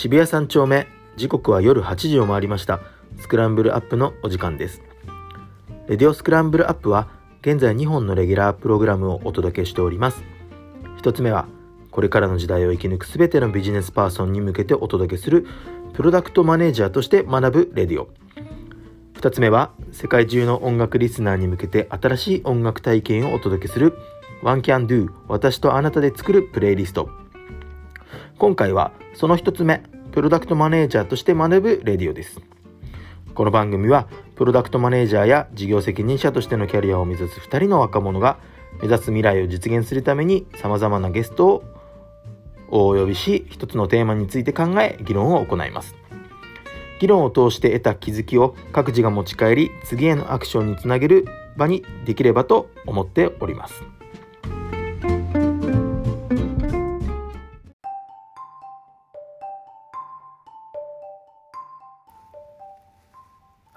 渋谷三丁目。時刻は夜8時を回りました。スクランブルアップのお時間です。レディオスクランブルアップは現在2本のレギュラープログラムをお届けしております。一つ目はこれからの時代を生き抜くすべてのビジネスパーソンに向けてお届けするプロダクトマネージャーとして学ぶレディオ。2つ目は世界中の音楽リスナーに向けて新しい音楽体験をお届けする One Can Do 私とあなたで作るプレイリスト。今回はその1つ目プロダクトマネージャーとして学ぶレディオです。この番組はプロダクトマネージャーや事業責任者としてのキャリアを目指す2人の若者が目指す未来を実現するために様々なゲストをお呼びし一つのテーマについて考え議論を行います。議論を通して得た気づきを各自が持ち帰り次へのアクションにつなげる場にできればと思っております。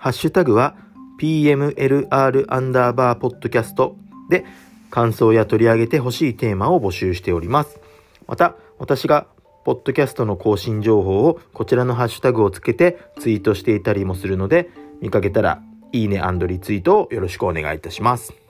ハッシュタグは PMLR アンダーバーポッドキャストで感想や取り上げてほしいテーマを募集しております。また、私がポッドキャストの更新情報をこちらのハッシュタグをつけてツイートしていたりもするので、見かけたらいいねリツイートをよろしくお願いいたします。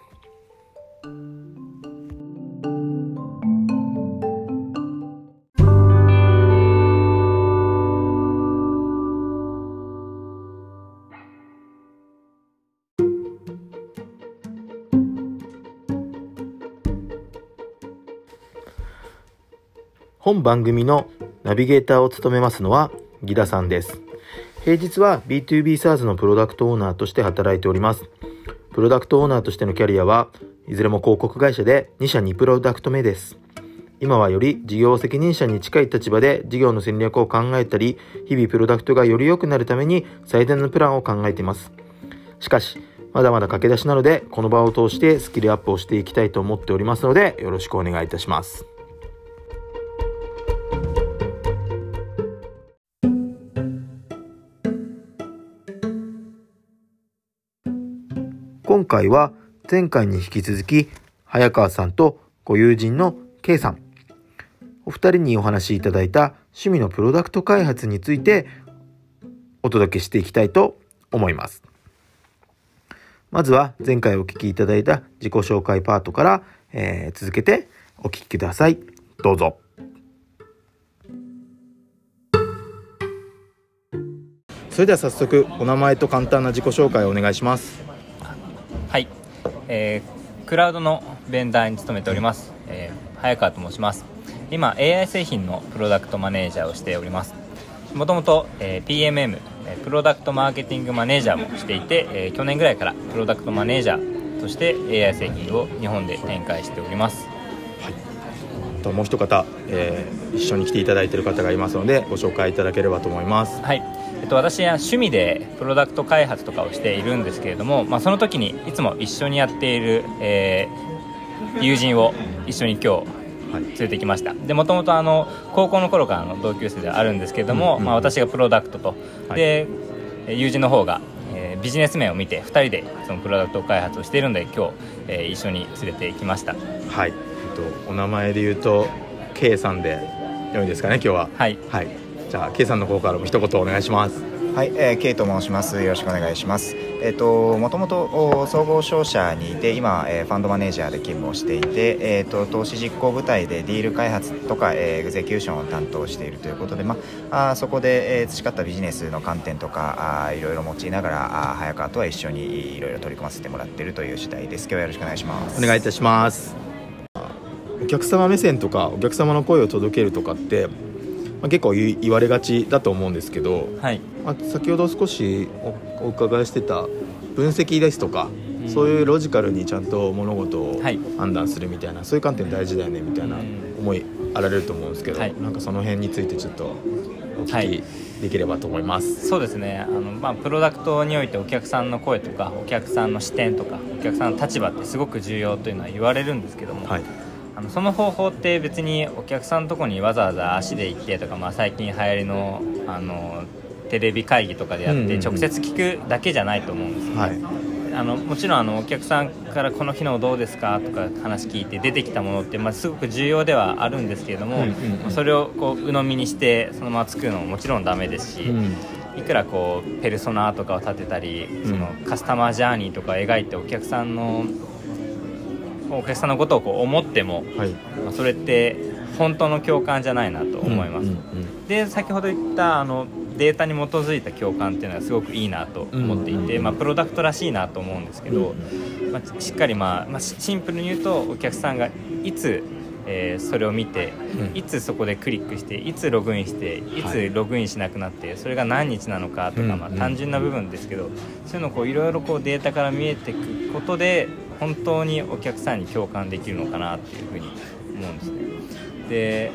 本番組のナビゲーターを務めますのはギダさんです。平日は B2B SaaS のプロダクトオーナーとして働いております。プロダクトオーナーとしてのキャリアはいずれも広告会社で2社2プロダクト目です。今はより事業責任者に近い立場で事業の戦略を考えたり、日々プロダクトがより良くなるために最大のプランを考えています。しかし、まだまだ駆け出しなので、この場を通してスキルアップをしていきたいと思っておりますので、よろしくお願いいたします。今回は前回に引き続き早川さんとご友人の K さん。お二人にお話しいただいた趣味のプロダクト開発についてお届けしていきたいと思います。まずは前回お聞きいただいた自己紹介パートから、えー、続けてお聞きください。どうぞ。それでは早速お名前と簡単な自己紹介をお願いします。はい、えー、クラウドのベンダーに勤めております、えー、早川と申します。今 AI 製品のプロダクトマネージャーをしております。もともと、えー、PMM プロダクトマーケティングマネージャーもしていて、えー、去年ぐらいからプロダクトマネージャーとして AI 製品を日本で展開しております。ともう一方、えー、一緒に来ていただいている方がいますのでご紹介いただければと思います。はいえっと、私は趣味でプロダクト開発とかをしているんですけれども、まあ、その時にいつも一緒にやっている、えー、友人を一緒に今日連れてきました。でもともとあの高校の頃からの同級生ではあるんですけれども、うんうん、まあ、私がプロダクトと、はい、で友人の方が、えー、ビジネス面を見て2人でそのプロダクト開発をしているので今日、えー、一緒に連れてきました。はい、えっと、お名前で言うと K さんで良いですかね今日は。はい、はいじゃあ K さんの方からも一言お願いしますはい、えー、K と申します。よろしくお願いします。えっ、ー、ともともと総合商社にいて今、えー、ファンドマネージャーで勤務をしていて、えっ、ー、と投資実行部隊でディール開発とか、えー、エグゼキューションを担当しているということで、まあそこで、えー、培ったビジネスの観点とかあいろいろ用いながらあ早川とは一緒にいろいろ取り組ませてもらっているという次第です。今日はよろしくお願いします。お願いいたします。お客様目線とかお客様の声を届けるとかってまあ、結構言われがちだと思うんですけど、はい。まあ、先ほど少しお伺いしてた分析ですとか、うん、そういうロジカルにちゃんと物事を判断するみたいな、はい、そういう観点大事だよねみたいな思いあられると思うんですけど、はい、なんかその辺についてちょっとお聞きできればと思います、はい、そうですね。あの、まあ、プロダクトにおいてお客さんの声とかお客さんの視点とかお客さんの立場ってすごく重要というのは言われるんですけども、はいあのその方法って別にお客さんのとこにわざわざ足で行ってとか、まあ、最近流行りのあのテレビ会議とかでやって直接聞くだけじゃないと思うんですよ。ね、はい、あのもちろんあのお客さんからこの機能どうですかとか話聞いて出てきたものって、まあ、すごく重要ではあるんですけれども、それをこう鵜呑みにしてそのまま作るのももちろんダメですし、うん、いくらこうペルソナとかを立てたり、そのカスタマージャーニーとか描いてお客さんのお客さんのことをこう思っても、はい、まあ、それって本当の共感じゃないなと思います。うんうんうん、で先ほど言ったあのデータに基づいた共感っていうのはすごくいいなと思っていて、まあ、プロダクトらしいなと思うんですけど、まあ、しっかり、まあまあ、シンプルに言うとお客さんがいつえー、それを見て、いつそこでクリックしていつログインしてい。つログインしなくなって、それが何日なのかとか、まあ、単純な部分ですけど、そういうのをいろいろデータから見えていくことで本当にお客さんに共感できるのかなっていうふうに思うんですね。で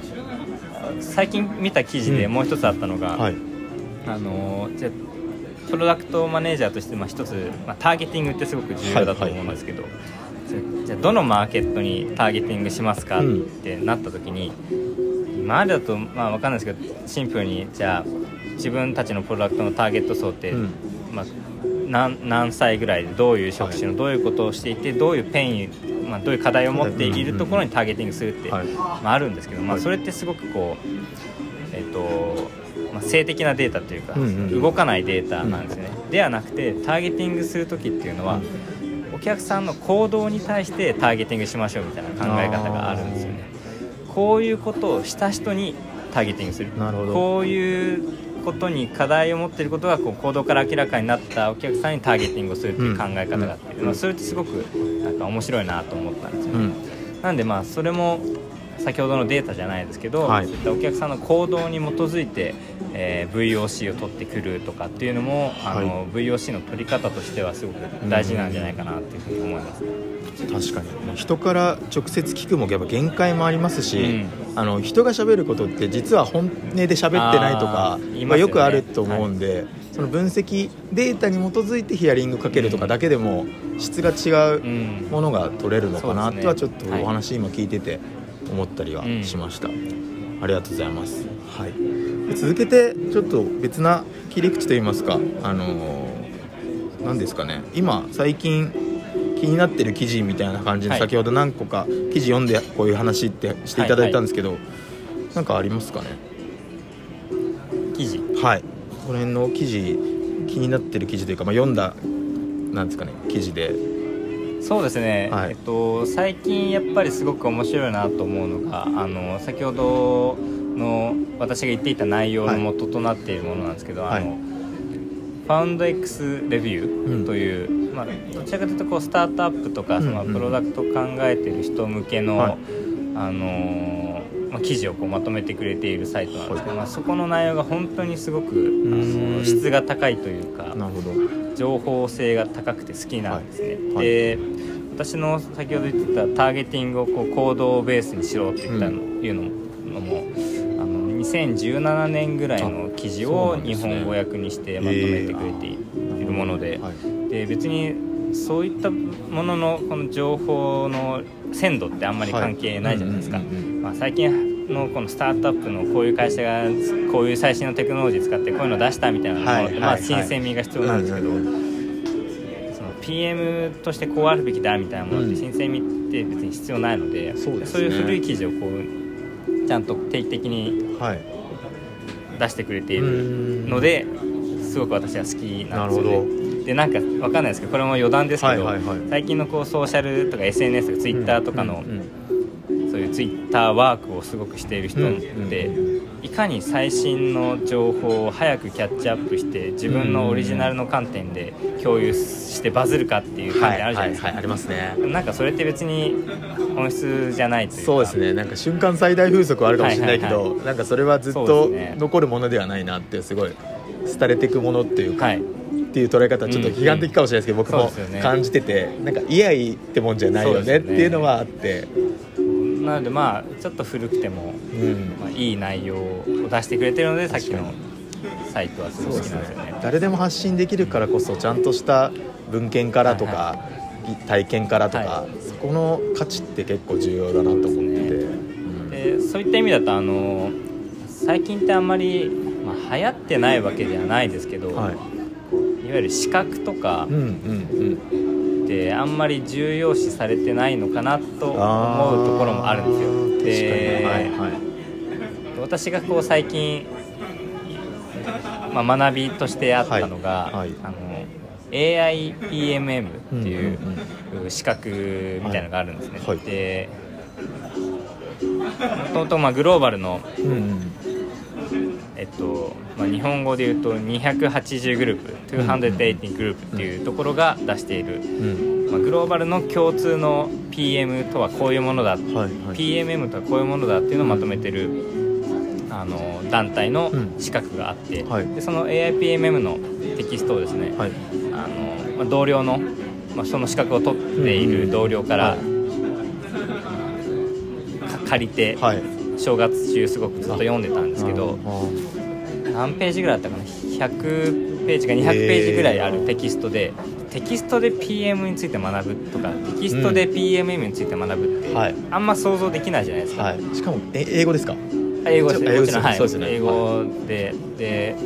最近見た記事でもう一つあったのが、うんはい、あのじゃプロダクトマネージャーとしてまあ一つ、まあ、ターゲティングってすごく重要だと思うんですけど、じゃあどのマーケットにターゲティングしますかってなった時に、今までだとまあ分かんないですけどシンプルにじゃあ自分たちのプロダクトのターゲット層って、うん、まあ、何何歳ぐらいでどういう職種のどういうことをしていてどういう pain、まあ、どういう課題を持っているところにターゲティングするって、まあ、あるんですけど、まあ、それってすごくこうえっ、ー、とまあ、静的なデータというか、うんうん、動かないデータなんですね、うん、ではなくてターゲティングする時っていうのは、うん、お客さんの行動に対してターゲティングしましょうみたいな考え方があるんですよね。こういうことをした人にターゲティングする。こういうことに課題を持っていることがこう行動から明らかになったお客さんにターゲティングをするっていう考え方があって、うん、まあ、それってすごくなんか面白いなと思ったんですよね、なんでまあそれも先ほどのデータじゃないですけど、はい、そういったお客さんの行動に基づいて、えー、VOC を取ってくるとかっていうのもあの、はい、VOC の取り方としてはすごく大事なんじゃないかなっていうふうに思います、確かに。人から直接聞くもやっぱ限界もありますし、うん、あの人がしゃべることって実は本音で喋ってないとかまあ、よくあると思うんで、はい、その分析データに基づいてヒアリングかけるとかだけでも質が違うものが取れるのかなとはちょっとお話今聞いてて思ったりはしました、うん、ありがとうございます、はい、続けてちょっと別な切り口といいますかあの何ですかね。今最近気になってる記事みたいな感じで、先ほど何個か記事読んでこういう話ってしていただいたんですけど、はいはい、なんかありますかね。記事？はい。この辺の記事気になってる記事というか、まあ、読んだなんですかね記事でそうですね、はい、えっと、最近やっぱりすごく面白いなと思うのがあの先ほどの私が言っていた内容の元となっているものなんですけど、はい、あのファウンド X レビューという、うん、まあ、どちらかというとこうスタートアップとか、そのプロダクト考えてる人向けの、はい、あのまあ、記事をこうまとめてくれているサイトなんですけど、まあ、そこの内容が本当にすごくあの質が高いというか情報性が高くて好きなんですね。はい、で私の先ほど言ってたターゲティングをこう行動ベースにしろって言ったの、うん、いうのもあの2017年ぐらいの記事を日本語訳にしてまとめてくれているもので,、で別にそういったもののこの情報の鮮度ってあんまり関係ないじゃないですか、まあ、最近のこのスタートアップのこういう会社がこういう最新のテクノロジー使ってこういうの出したみたいなのも、まあ、新鮮味が必要なんですけど、その PM としてこうあるべきだみたいなものって新鮮味って別に必要ないので、そういう古い記事をこうちゃんと定期的に出してくれているので、すごく私は好きなんですよね。でなんかわかんないですけどこれも余談ですけど、はいはいはい、最近のこうソーシャルとか SNS とかツイッターとかの、うんうん、そういうツイッターワークをすごくしている人で、いかに最新の情報を早くキャッチアップして自分のオリジナルの観点で共有してバズるかっていう観点あるじゃないですか、はいはいはい、ありますね。なんかそれって別に本質じゃないというか。そうですね。なんか瞬間最大風速はあるかもしれないけど、はいはいはい、なんかそれはずっと残るものではないなってすごい廃れていくものっていうか、はいっていう捉え方ちょっと批判的かもしれないですけど、僕も感じてて、なんかいやいいってもんじゃないよねっていうのはあって。なのでまあちょっと古くても、うん。まあ、いい内容を出してくれてるのでさっきのサイトはすごい好きなんですよね、ね、誰でも発信できるからこそちゃんとした文献からとか、体験からとか、はい、そこの価値って結構重要だなと思って。て、でそういった意味だとあの最近ってあんまり、まあ、流行ってないわけではないですけど、はいいわゆる資格とかってあんまり重要視されてないのかなとうん思うところもあるんですよ。で、はいはい。私がこう最近、まあ、学びとしてあったのが、はいはい。あの AIPMM っていう資格みたいなのがあるんですね。はい。でもともとまあグローバルの、うんうんえっとまあ、日本語で言うと280グループ280グループっていうところが出している、うん。まあ、グローバルの共通の PM とはこういうものだ、はいはい。PMM とはこういうものだっていうのをまとめてる、あの団体のうん。資格があって、はい。でその AIPMM のテキストをですね、はい。あのまあ、同僚の、まあ、その資格を取っている同僚から、借りて、はい正月中すごくずっと読んでたんですけど何ページぐらいあったかな？100ページか200ページぐらいあるテキストでテキストで PM について学ぶとかテキストで PMM について学ぶって、はい。あんま想像できないじゃないですか、はい。しかもえ英語ですか？英語ですはい。英語でで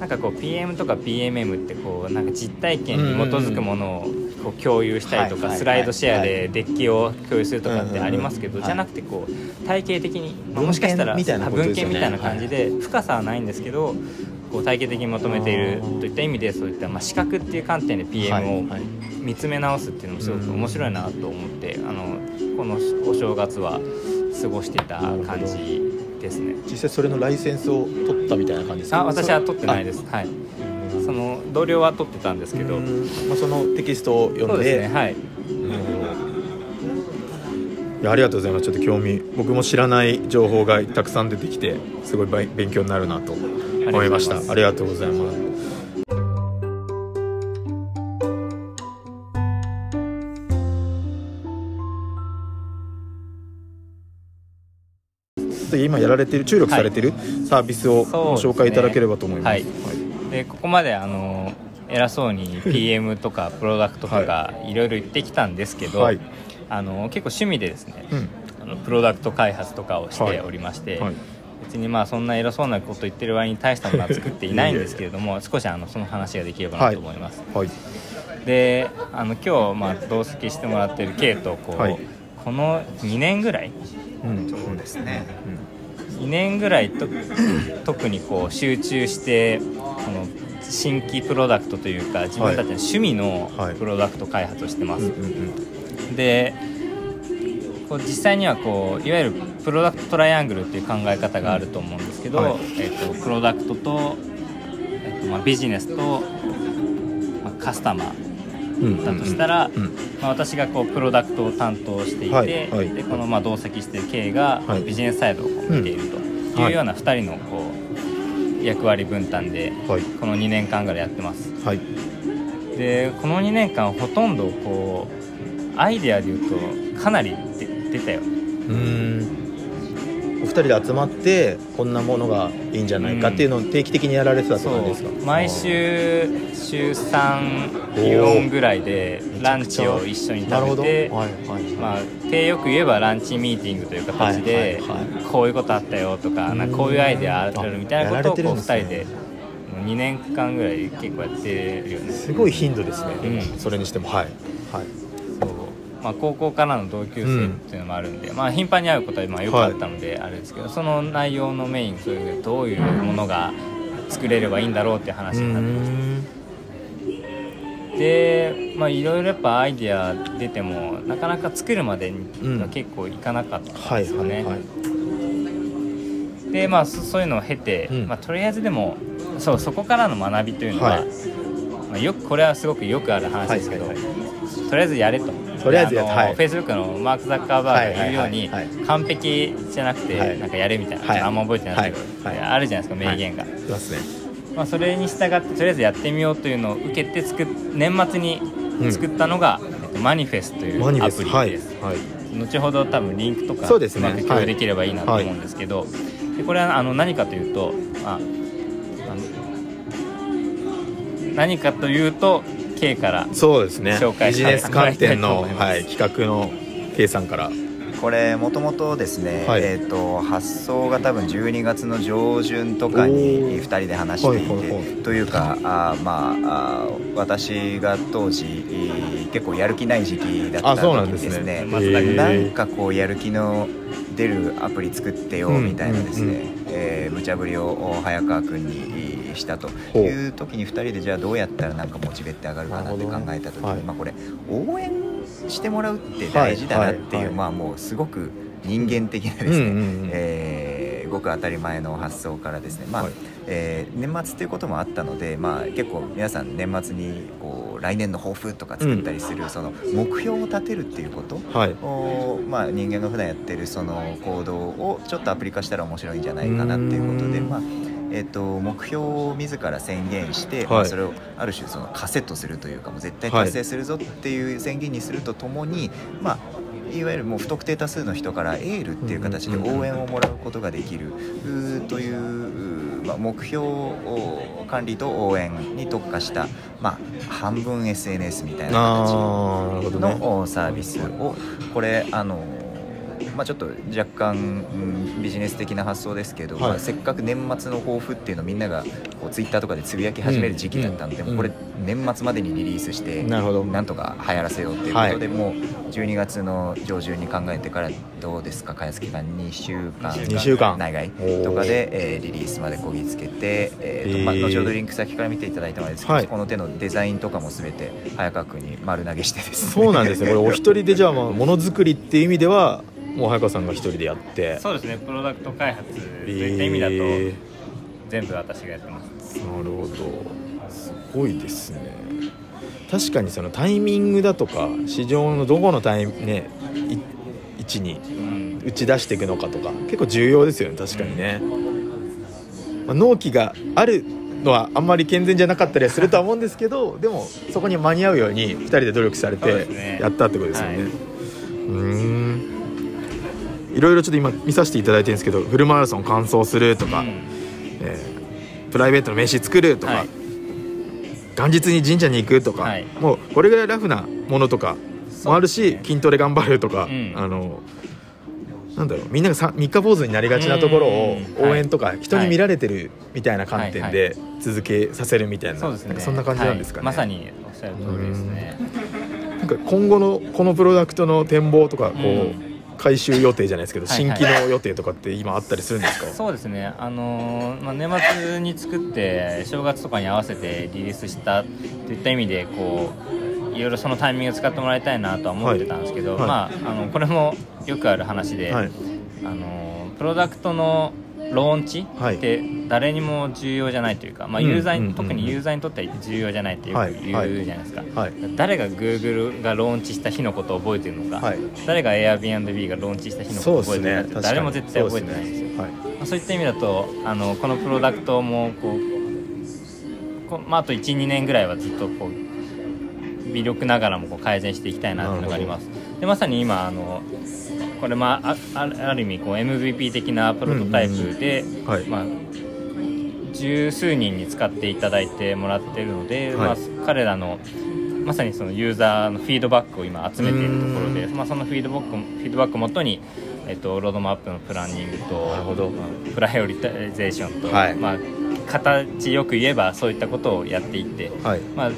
なんかこう PM とか PMM ってこうなんか実体験に基づくものをこう共有したりとかスライドシェアでデッキを共有するとかってありますけどじゃなくてこう体系的にまあもしかしたら文献みたいな感じで深さはないんですけどこう体系的に求めているといった意味でそういったまあ視覚っていう観点で PM を見つめ直すっていうのもすごく面白いなと思ってあのこのお正月は過ごしていた感じですね。実際それのライセンスを取ったみたいな感じですか？あ私は取ってないです。はい。その同僚は取ってたんですけど、まあ、そのテキストを読んで。ね。はい。いやありがとうございます。ちょっと興味僕も知らない情報がたくさん出てきてすごい勉勉強になるなと思いました。ありがとうございますで今やられてる注力されてるサービスをご紹介いただければと思います、はい。でここまであの偉そうに PM とかプロダクトとか い。ろいろ言ってきたんですけど、はい。あの結構趣味でですねうん。あのプロダクト開発とかをしておりまして、はい。別にまあそんな偉そうなこと言ってる割に大したものは作っていないんですけれども 少しあのその話ができればなと思います、はい。であの今日まあ同席してもらってる K とこう、はいこの2年ぐらい？うん。そうですね。2年ぐらいと 特にこう集中してこの新規プロダクトというか自分たちの趣味のはい。プロダクト開発をしてます、うんうんでこう実際にはこういわゆるプロダクトトライアングルっていう考え方があると思うんですけど、はい。えっとプロダクトと、えっとまあ、ビジネスと、まあ、カスタマー。うんだとしたら、うんまあ、私がこうプロダクトを担当していて、はいはい。でこのまあ同席している K がはい。ビジネスサイドを見ていると。はいいうような2人のこう役割分担ではい。この2年間ぐらいやってます。はい。でこの2年間ほとんどこうアイデアで言うとかなり出出たよ。うーん人で集まってこんなものがいいんじゃないかっていうのを定期的にやられてたってですか？毎週週34ぐらいでランチを一緒に食べてはいはい。まあ、手よく言えばランチミーティングという形で、はいはいはい。こういうことあったよとかなんかこういうアイデアあるみたいなことをこう2やられてるんですね。人でもう2年間ぐらい結構やってるよねすごい頻度ですね、うん。それにしても。はい。はいまあ、高校からの同級生っていうのもあるんで、まあ、頻繁に会うことはまあよくあったのであれですけど、その内容のメインそれでどういうものが作れればいいんだろうっていう話になってました。でまあいろいろやっぱアイデア出てもなかなか作るまでには結構いかなかったんはいですよね、はいはいでまあそそういうのを経て、うん。まあ、とりあえずでもそうそこからの学びというのは、はい。まあ、よくこれはすごくよくある話ですけど、はいはい。とりあえずやれととりあえずやあの、はい。Facebook のマーク・ザッカーバーグが言うように、完璧じゃなくて、はい。なんかやれみたいな、はい。あんま覚えてない。けど、あるじゃないですか名言が、いますね。まあ、それに従ってとりあえずやってみようというのを受けて作っ年末に作ったのが、えっと、マニフェスというアプリです。はい。後ほど多分リンクとかそうまく共有できればいいなと思うんですけど、でこれはあの何かというと、まあ、何かというと K からそうですね。紹介ビジネス観点の、はいはい、企画の K さんから。これもともとですね、はい。えー、と発送が多分12月の上旬とかおにー。2人で話していて、はいはいはい。というかあーまあ私が当時えー結構やる気ない時期だったあそうなん時にですね。ですねなんかこうやる気の出るアプリ作ってようんみたいなですね、うんうん。えー無茶ぶりを早川君にしたという時に2人でじゃあどうやったらなんかモチベって上がるかなって考えた時に、はいまあ、これ応援してもらうって大事だなっていう、はいはいはい。まあもうすごく人間的なですね、うんうんうん。えーごく当たり前の発想からですね、まあはい。えー年末ということもあったので、まあ、結構皆さん年末にこう来年の抱負とか作ったりする、その目標を立てるっていうことはい。を、まあ、人間が普段やってるその行動をちょっとアプリ化したら面白いんじゃないかなっていうことで、えー、と目標を自ら宣言して、はい。まあ、それをある種そのカセットするというかもう絶対達成するぞっていう宣言にするとともに、まあいわゆるもう不特定多数の人からエールっていう形で応援をもらうことができるという、まあ、目標を管理と応援に特化した、まあ、半分 SNS みたいな形のサービスをこれあのまあ、ちょっと若干、うんビジネス的な発想ですけど、はい。まあ、せっかく年末の抱負っていうのをみんながこうツイッターとかでつぶやき始める時期だったんで、うん。これ年末までにリリースしてなるほど。なんとか流行らせようっていうことで、もう12月の上旬に考えてからどうですか？開発期間2週間2週間内外とかで、えーリリースまでこぎつけて、えーとまあ、後ほどリンク先から見ていただいたのですけど、はい。この手のデザインとかも全て早川君に丸投げしてですね。そうなんですねこれお一人でじゃあまあものづくりっていう意味ではもう早川さんが一人でやって。そうですねプロダクト開発といった意味だと全部私がやってます。なるほど。すごいですね。確かにそのタイミングだとか市場のどこのタイムねい位置にうん。打ち出していくのかとか結構重要ですよね確かにね、まあ、納期があるのはあんまり健全じゃなかったりはするとは思うんですけどでもそこに間に合うように2人で努力されてやったってことですよね、はい。うーんいろいろちょっと今見させていただいてるんですけどフルマラソン完走するとか、うん。えープライベートの名刺作るとか、はい。元日に神社に行くとか、はい。もうこれぐらいラフなものとかもあるし、筋トレ頑張るとか、うん。あのなんだろうみんながさ三日坊主になりがちなところをうん。応援とか人に見られてるみたいな観点はいで続けさせるみたいな,、そうですね。なんかそんな感じなんですかね、はい。まさにおっしゃる通りですね。なんか今後のこのプロダクトの展望とかこう、うん回収予定じゃないですけどはいはい。新機能予定とかって今あったりするんですか、そうですね、あのーまあ、年末に作って正月とかに合わせてリリースしたといった意味でこういろいろそのタイミングを使ってもらいたいなとは思ってたんですけど、はい。まあ、あのこれもよくある話で、はい。あのープロダクトのローンチはい。って誰にも重要じゃないというか、まあ、うんユーザーに、特にユーザーにとっては重要じゃないってよはいく言うじゃないですか、はい。誰が Google がローンチした日のことを覚えてるのか、はい誰が Airbnb がローンチした日のことを覚えてるのかって誰も絶対覚えてないんですよ。はい。まあそういった意味だとあのこのプロダクトもこうこ、まあ、あと12年ぐらいはずっとこう微力ながらもこう改善していきたいなというのがあります。でまさに今あのこれ、まあ、ああるある意味こう MVP 的なプロトタイプで、はい。まあ、十数人に使っていただいてもらっているので、はい。まあ、彼らのまさにそのユーザーのフィードバックを今集めているところで、まあ、そのフィードバックフィードバックをもとに、えっと、ロードマップのプランニングとなるほど。まあプライオリゼーションと、はい。まあ、形よく言えばそういったことをやっていって、はい。まあ、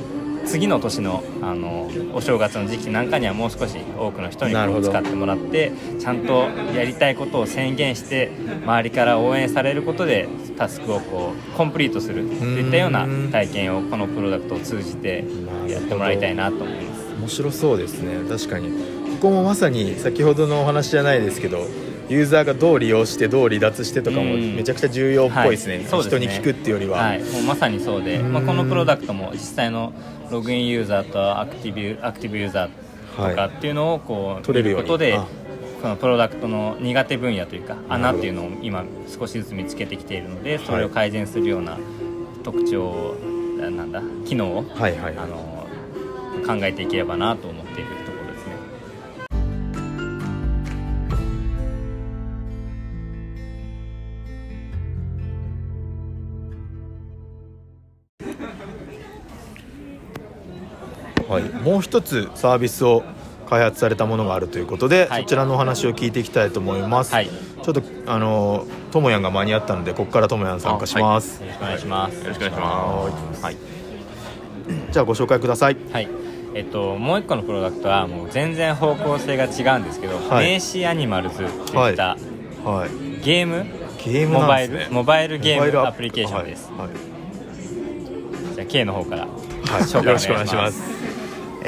次の年のあのお正月の時期なんかにはもう少し多くの人に使ってもらってちゃんとやりたいことを宣言して周りから応援されることでタスクをこうコンプリートするといったような体験をこのプロダクトを通じてやってもらいたいなと思います。面白そうですね。確かに。ここもまさに先ほどのお話じゃないですけどユーザーがどう利用してどう離脱してとかもうん。めちゃくちゃ重要っぽいですね,、う人に聞くっていうよりは、はい、もうまさにそうで、うん。まあ、このプロダクトも実際のログインユーザーとアクティブアクティブユーザーとかっていうのをこう取れるようことであ。このプロダクトの苦手分野というか穴っていうのを今少しずつ見つけてきているのでそれを改善するような特徴ななんだ機能を、はいはいあの考えていければなと思っはい、もう一つサービスを開発されたものがあるということで、はい。そちらのお話を聞いていきたいと思います、はい。よちょっとあのともやんが間に合ったのでここからともやん参加します、ろしくお願いします。よろしくお願いしまはいはい。じゃあご紹介ください。はい。えっと、もう一個のプロダクトはもう全然方向性が違うんですけど、はい。名刺アニマルズっていったはい。ゲーム、ゲームなんですね。モバイル？モバイルゲームアプリケーションです、はい、じゃあ K の方から。はい。紹介よろしくお願いします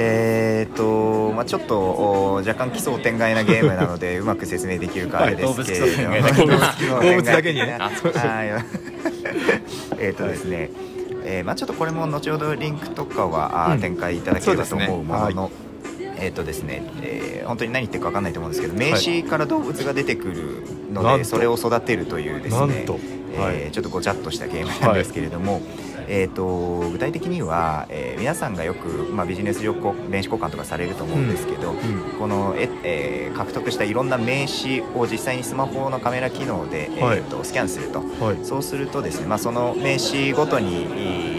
えーとまあ、ちょっとお若干奇想天外なゲームなので うまく説明できるかあれですけれども、はい動物だけにね。はい。えっとですね、えーまあ、ちょっとこれも後ほどリンクとかは、うん。展開いただければと思うものの、えっ、とですね、えー本当に何言ってるか分かんないと思うんですけど名刺から動物が出てくるので、なんと。それを育てるというですねはい。ちょっとごちゃっとしたゲームなんですけれども、えー、と具体的には、えー皆さんがよく、まあ、ビジネス上名刺交換とかされると思うんですけど、ん。このえ、えー獲得したいろんな名刺を実際にスマホのカメラ機能で、えはい。ー、とスキャンすると、はい。そうするとですね、まあ、その名刺ごとにえー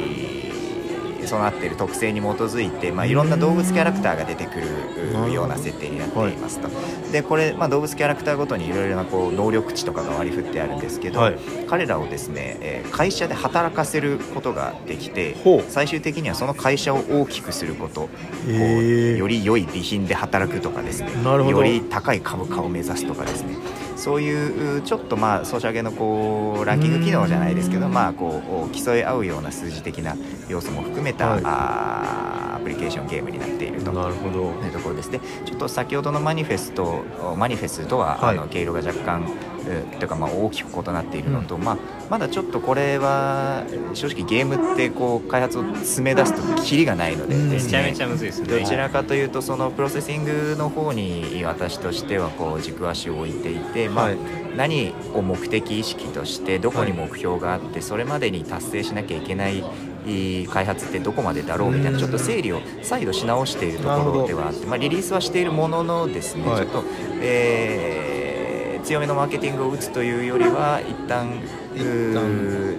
備わっている特性に基づいて、まあ、いろんな動物キャラクターが出てくるような設定になっていますと、でこれ、まあ、動物キャラクターごとにいろいろなこう能力値とかが割り振ってあるんですけど、はい。彼らをですね、えー会社で働かせることができて最終的にはその会社を大きくすることこより良い備品で働くとかですねより高い株価を目指すとかですねそういうちょっとまあソシャゲのこうランキング機能じゃないですけどまあこう競い合うような数字的な要素も含めた、はい。あーアプリケーションゲームになっているとなるほど。というところです。ねちょっと先ほどのマニフェストマニフェスとは、はい。あの毛色が若干うんというかまあ大きく異なっているのと、まあ、まだちょっとこれは正直ゲームってこう開発を詰め出すとキリがないのでうん。めちゃめちゃむずいですね。どちらかというとそのプロセッシングの方に私としてはこう軸足を置いていて、まあはい。何を目的意識としてどこに目標があってそれまでに達成しなきゃいけない開発ってどこまでだろうみたいなちょっと整理を再度し直しているところではあって、まあ、リリースはしているもののですね、はい。ちょっと、えー強めのマーケティングを打つというよりは一旦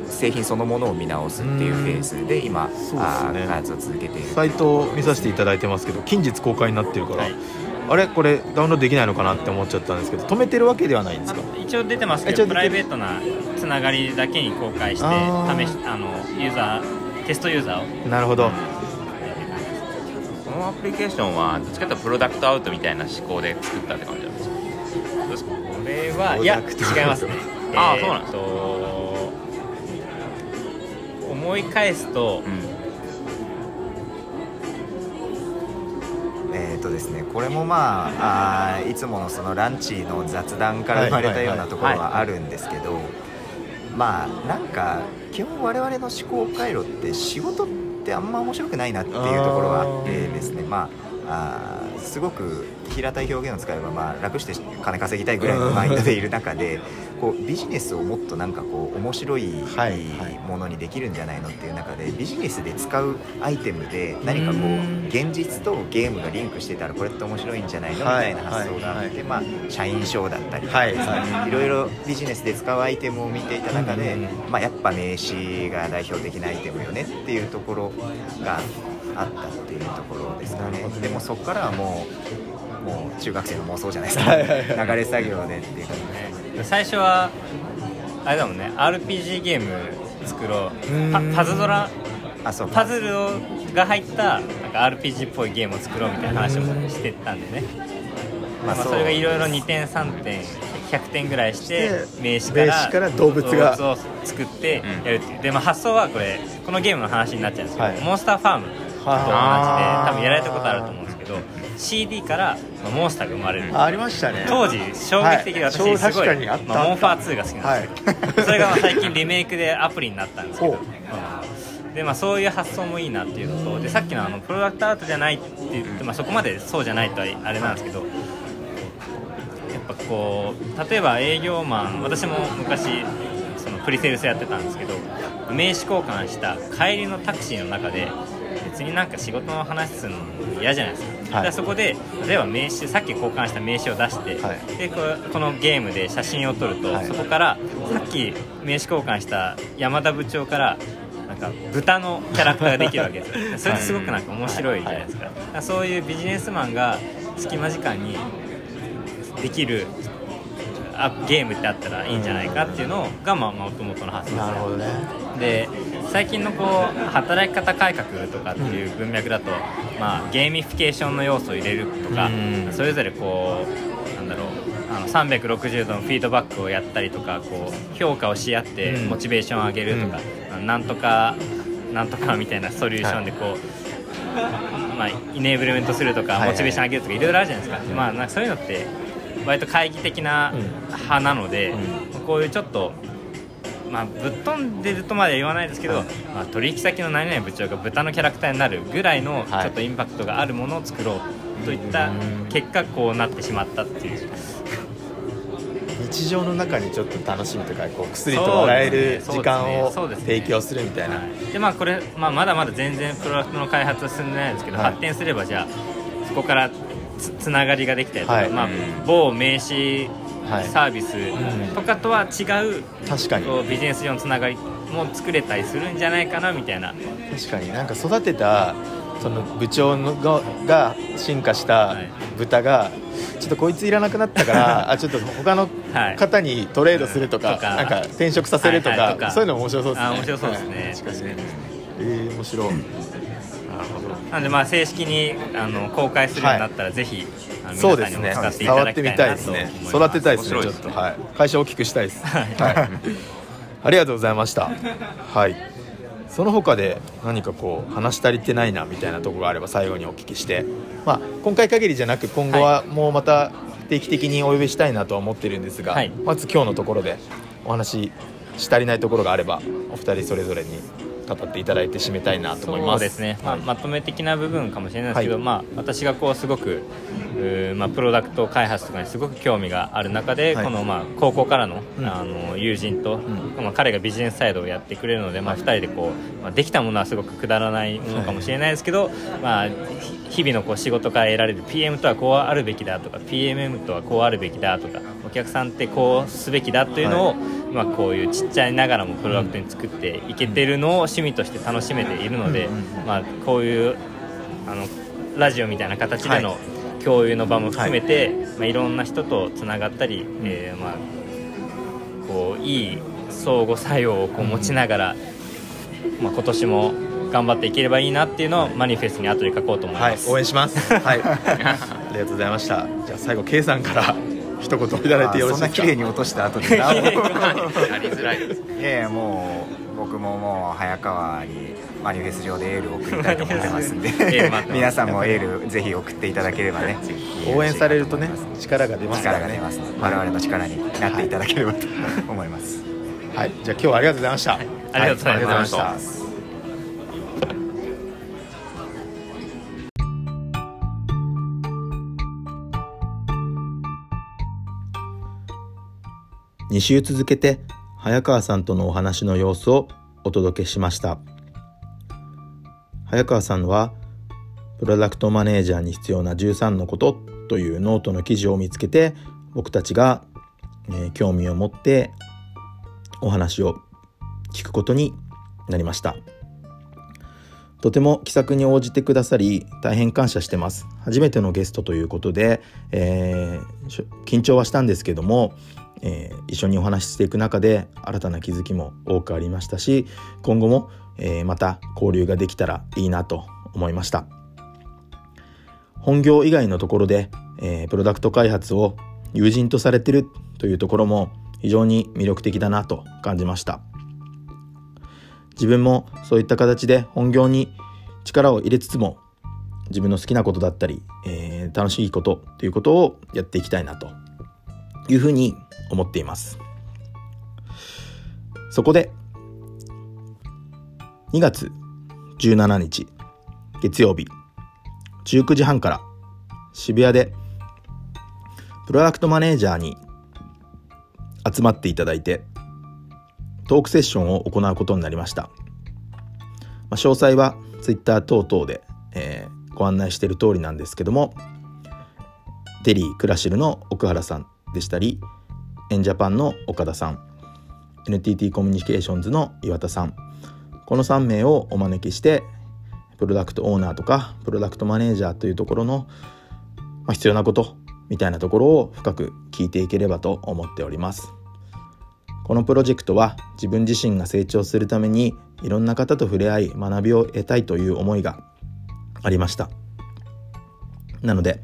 製品そのものを見直すっていうフェーズで今、そうですね。開発を続けている。サイトを見させていただいてますけど近日公開になってるから、はいあれ？これダウンロードできないのかなって思っちゃったんですけど止めてるわけではないんですか？一応出てますけどプライベートなつながりだけに公開して試しあのユーザーテストユーザーを。なるほど。このアプリケーションはどっちかというとプロダクトアウトみたいな思考で作ったって感じなんですか？どうですかこれはいや違います。ねあそうなんですと思い返すとうん。えーとですね、これもまああーいつものそのランチの雑談から生まれたようなところはあるんですけど、まあなんか基本我々の思考回路って仕事ってあんま面白くないなっていうところがあってですねまああーすごく平たい表現を使えば、まあ、楽して金稼ぎたいぐらいのマインドでいる中でこうビジネスをもっとなんかこう面白いものにできるんじゃないのっていう中でビジネスで使うアイテムで何かこう現実とゲームがリンクしてたらこれって面白いんじゃないの？みはい。たいな発想があって、はい。まあ、社員証だったりとかはい。ですね、はい。ろいろビジネスで使うアイテムを見ていた中で、うん。まあ、やっぱ名刺が代表的なアイテムよねっていうところがあったっていうところですかね。でもそこからはもうもう中学生の妄想じゃないですか、流れ作業でっていうかね最初はあれだもんね。RPG ゲーム作ろう。うん。パパズドラ？あそうパズルをが入ったなんか RPG っぽいゲームを作ろうみたいな話もしてたんでね、まあ、それがいろいろ2点3点100点ぐらいして名刺から動物が。動物を作ってうんやるっていう。で、まあ、発想はこれこのゲームの話になっちゃうんですけど、はい。モンスターファームと同じでは多分やられたことあると思うんですけど CD からまあモンスターが生まれるあありましたね。当時衝撃的ではい。私すごい、確かにあった。まあ、モンファー2が好きなんですよ、それがまあ最近リメイクでアプリになったんですけど。でまあ、そういう発想もいいなっていうのとでさっきのあのプロダクトアートじゃないって言って、まあ、そこまでそうじゃないとはあれなんですけどやっぱこう例えば営業マン私も昔そのプリセールスやってたんですけど名刺交換した帰りのタクシーの中で別になんか仕事の話するの嫌じゃないですか,、はい。だからそこで例えば名刺さっき交換した名刺を出して、はい。でこれこのゲームで写真を撮ると、はい。そこからさっき名刺交換した山田部長からなんか豚のキャラクターができるわけですよ。それってすごくなんか面白いじゃないですか,、そういうビジネスマンが隙間時間にできるあゲームってあったらいいんじゃないかっていうのがまあもともとの発想ですなるほどね。で最近のこう働き方改革とかっていう文脈だと、まあ、ゲーミフィケーションの要素を入れるとか、うん。それぞれこうなんだろうあの360度のフィードバックをやったりとかこう評価をし合ってうん。モチベーションを上げるとか、なんとかなんとかみたいなソリューションでこう、まあ、イネーブルメントするとか、はいはい。モチベーション上げるとかいろいろあるじゃないですか,、まあ、なんかそういうのって割と懐疑的な派なので、こういうちょっとまあ、ぶっ飛んでるとまでは言わないですけど、まあ、取引先の何々部長が豚のキャラクターになるぐらいのちはい。ょっとインパクトがあるものを作ろうといった結果こうなってしまったっていう。日常の中にちょっと楽しみとかこう薬と笑える時間を提供するみたいな、でまあこれ、まあ、まだまだ全然プロダクトの開発は進んでないんですけど、はい。発展すればじゃあそこからつつながりができたりとか、はい。まあうん、某名刺はいサービスとかとは違う、確かに。ビジネス上のつながりも作れたりするんじゃないかなみたいな。確かに。なんか育てたその部長のがが進化したはい。豚が、ちょっとこいついらなくなったから あちょっと他のはい。方にトレードするとか,、とか。なんか転職させるとか,、はいはいとか。そういうの面白そうですね。あ面白そうですね。はい。確かに。ねえー、面白い。なるほど。なのでまあ正式にあの公開するようになったら、ぜひ皆さんにも使っていた触ってみだきたいたいですね。なと思います。育てたいですね。ねちょっと、はい、会社を大きくしたいです。はい。ありがとうございました。はい。その他で何かこう話し足りてないなみたいなところがあれば最後にお聞きして、まあ、今回限りじゃなく今後はもうまた定期的にお呼びしたいなとは思ってるんですが、はい。まず今日のところでお話し足りないところがあればお二人それぞれに語っていただいて締めたいなと思います。そうですね、まあ、はい。まとめ的な部分かもしれないですけど、はいまあ、私がこうすごくまあ、プロダクト開発とかにすごく興味がある中で、はい。この、まあ、高校からの,、うん。あの友人と、ん。まあ、彼がビジネスサイドをやってくれるので、まあ、2人でこう、まあ、できたものはすごくくだらないものかもしれないですけど、まあ、ひ日々のこう仕事から得られる PM とはこうあるべきだとか PMM とはこうあるべきだとかお客さんってこうすべきだというのを、まあ、こういうちっちゃいながらもプロダクトに作っていけてるのを趣味として楽しめているので、まあ、こういうあのラジオみたいな形での共有の場も含めて、い。まあ、いろんな人とつながったり、えーまあ、こういい相互作用をこう持ちながら、まあ、今年も頑張っていければいいなっていうのをマニフェストに後で書こうと思いはいます。応援します。はい。ありがとうございました。じゃあ最後 K さんから一言いただいてよろそんなしいですか？綺麗に落とした後でな。やりづらいですいやいやもう僕ももう早川にマニフェス上でエールを送りたいと思ってますんで。皆さんもエールぜひ送っていただければね。応援されるとね力が出ますからね。力が出ます我々の力になっていただければと思います。はい。じゃあ今日はありがとうございました、ありがとうございますはありがとうございまました2週続けて早川さんとのお話の様子をお届けしました。早川さんはプロダクトマネージャーに必要な13のことというノートの記事を見つけて僕たちが、え興味を持ってお話を聞くことになりました。とても気さくに応じてくださり大変感謝してます。初めてのゲストということで、えー緊張はしたんですけども、えー一緒にお話ししていく中で新たな気づきも多くありましたし今後も、えーまた交流ができたらいいなと思いました。本業以外のところで、えープロダクト開発を友人とされてるというところも非常に魅力的だなと感じました。自分もそういった形で本業に力を入れつつも自分の好きなことだったり、えー楽しいことということをやっていきたいなというふうに思っています。そこで2月17日月曜日19時半から渋谷でプロダクトマネージャーに集まっていただいてトークセッションを行うことになりました、まあ、詳細は Twitter 等々で、えーご案内している通りなんですけどもデリー・クラシルの奥原さんでしたりエンジャパンの岡田さん。NTT コミュニケーションズの岩田さん。この3名をお招きしてプロダクトオーナーとかプロダクトマネージャーというところの、ま、必要なことみたいなところを深く聞いていければと思っております。このプロジェクトは自分自身が成長するためにいろんな方と触れ合い学びを得たいという思いがありました。なので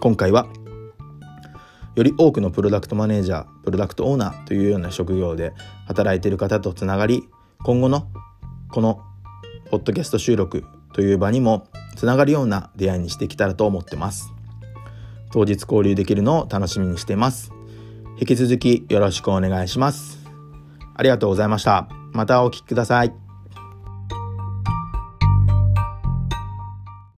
今回はより多くのプロダクトマネージャープロダクトオーナーというような職業で働いている方とつながり今後のこのポッドキャスト収録という場にもつながるような出会いにしてきたらと思ってます。当日交流できるのを楽しみにしています。引き続きよろしくお願いします。ありがとうございました。またお聴きください。